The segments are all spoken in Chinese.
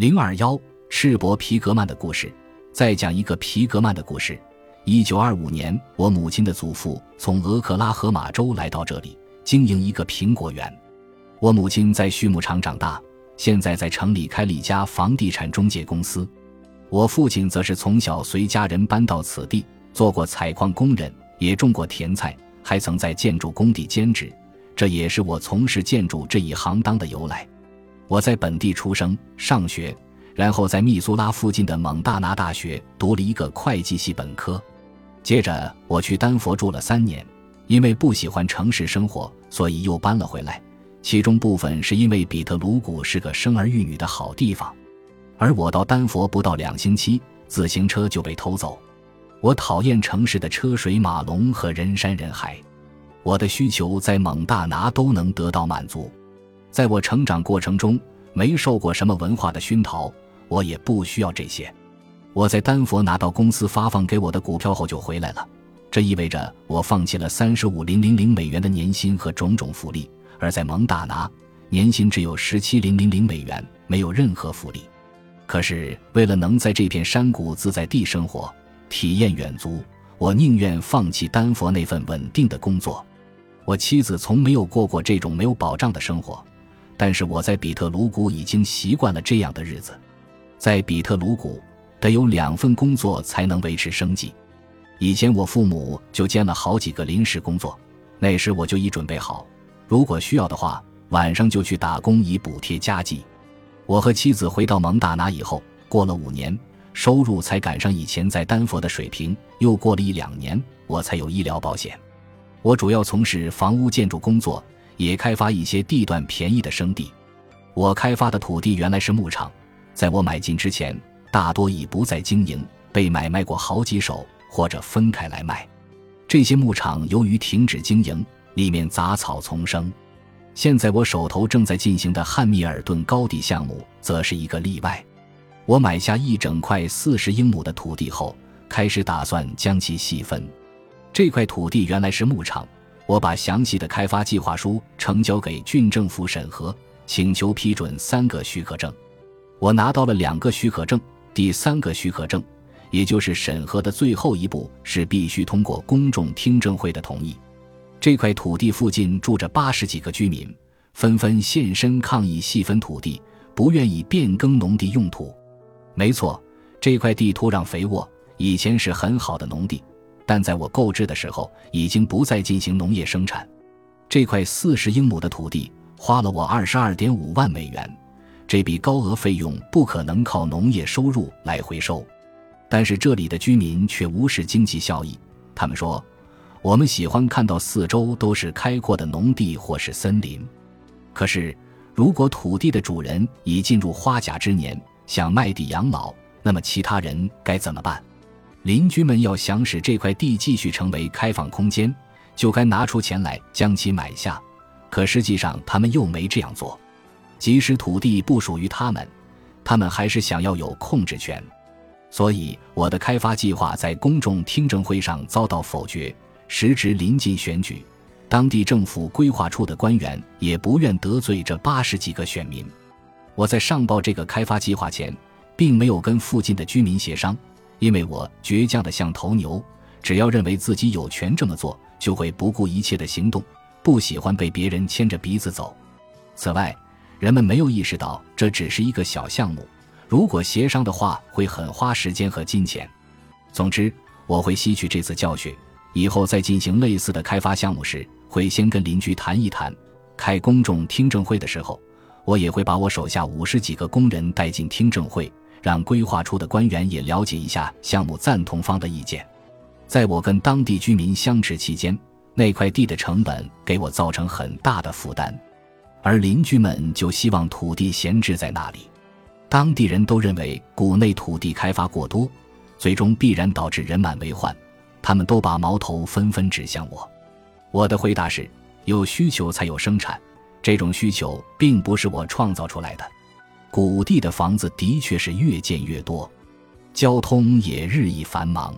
零二幺，赤膊皮格曼的故事。再讲一个皮格曼的故事。一九二五年，我母亲的祖父从俄克拉荷马州来到这里，经营一个苹果园。我母亲在畜牧场长大，现在在城里开了一家房地产中介公司。我父亲则是从小随家人搬到此地，做过采矿工人，也种过甜菜，还曾在建筑工地兼职。这也是我从事建筑这一行当的由来。我在本地出生、上学，然后在密苏拉附近的蒙大拿大学读了一个会计系本科。接着我去丹佛住了三年，因为不喜欢城市生活，所以又搬了回来。其中部分是因为比特鲁谷是个生儿育女的好地方。而我到丹佛不到两星期，自行车就被偷走。我讨厌城市的车水马龙和人山人海，我的需求在蒙大拿都能得到满足。在我成长过程中，没受过什么文化的熏陶，我也不需要这些。我在丹佛拿到公司发放给我的股票后就回来了，这意味着我放弃了三十五零零零美元的年薪和种种福利。而在蒙大拿，年薪只有十七零零零美元，没有任何福利。可是为了能在这片山谷自在地生活，体验远足，我宁愿放弃丹佛那份稳定的工作。我妻子从没有过过这种没有保障的生活。但是我在比特鲁谷已经习惯了这样的日子，在比特鲁谷得有两份工作才能维持生计。以前我父母就兼了好几个临时工作，那时我就已准备好，如果需要的话，晚上就去打工以补贴家计。我和妻子回到蒙大拿以后，过了五年，收入才赶上以前在丹佛的水平。又过了一两年，我才有医疗保险。我主要从事房屋建筑工作。也开发一些地段便宜的生地。我开发的土地原来是牧场，在我买进之前，大多已不再经营，被买卖过好几手，或者分开来卖。这些牧场由于停止经营，里面杂草丛生。现在我手头正在进行的汉密尔顿高地项目，则是一个例外。我买下一整块四十英亩的土地后，开始打算将其细分。这块土地原来是牧场。我把详细的开发计划书呈交给郡政府审核，请求批准三个许可证。我拿到了两个许可证，第三个许可证，也就是审核的最后一步，是必须通过公众听证会的同意。这块土地附近住着八十几个居民，纷纷现身抗议细分土地，不愿意变更农地用途。没错，这块地土壤肥沃，以前是很好的农地。但在我购置的时候，已经不再进行农业生产。这块四十英亩的土地花了我二十二点五万美元，这笔高额费用不可能靠农业收入来回收。但是这里的居民却无视经济效益，他们说：“我们喜欢看到四周都是开阔的农地或是森林。”可是，如果土地的主人已进入花甲之年，想卖地养老，那么其他人该怎么办？邻居们要想使这块地继续成为开放空间，就该拿出钱来将其买下。可实际上，他们又没这样做。即使土地不属于他们，他们还是想要有控制权。所以，我的开发计划在公众听证会上遭到否决。时值临近选举，当地政府规划处的官员也不愿得罪这八十几个选民。我在上报这个开发计划前，并没有跟附近的居民协商。因为我倔强的像头牛，只要认为自己有权这么做，就会不顾一切的行动，不喜欢被别人牵着鼻子走。此外，人们没有意识到这只是一个小项目，如果协商的话，会很花时间和金钱。总之，我会吸取这次教训，以后再进行类似的开发项目时，会先跟邻居谈一谈。开公众听证会的时候，我也会把我手下五十几个工人带进听证会。让规划处的官员也了解一下项目赞同方的意见。在我跟当地居民相持期间，那块地的成本给我造成很大的负担，而邻居们就希望土地闲置在那里。当地人都认为谷内土地开发过多，最终必然导致人满为患。他们都把矛头纷纷指向我。我的回答是：有需求才有生产，这种需求并不是我创造出来的。谷地的房子的确是越建越多，交通也日益繁忙。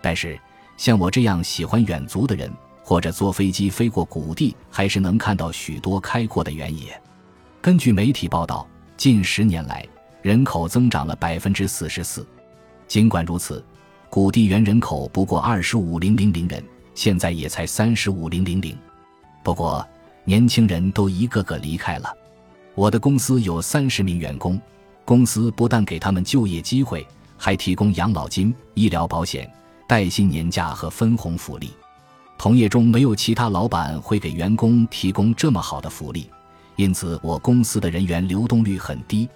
但是，像我这样喜欢远足的人，或者坐飞机飞过谷地，还是能看到许多开阔的原野。根据媒体报道，近十年来，人口增长了百分之四十四。尽管如此，古地原人口不过二十五零零零人，现在也才三十五零零零。不过，年轻人都一个个离开了。我的公司有三十名员工，公司不但给他们就业机会，还提供养老金、医疗保险、带薪年假和分红福利。同业中没有其他老板会给员工提供这么好的福利，因此我公司的人员流动率很低。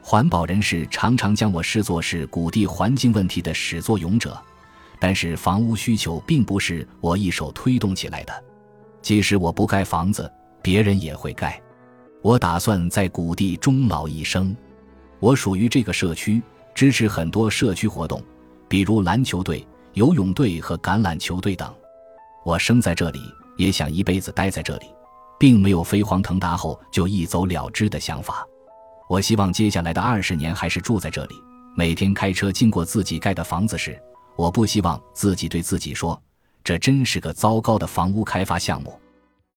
环保人士常常将我视作是谷地环境问题的始作俑者，但是房屋需求并不是我一手推动起来的。即使我不盖房子，别人也会盖。我打算在谷地终老一生。我属于这个社区，支持很多社区活动，比如篮球队、游泳队和橄榄球队等。我生在这里，也想一辈子待在这里，并没有飞黄腾达后就一走了之的想法。我希望接下来的二十年还是住在这里。每天开车经过自己盖的房子时，我不希望自己对自己说：“这真是个糟糕的房屋开发项目。”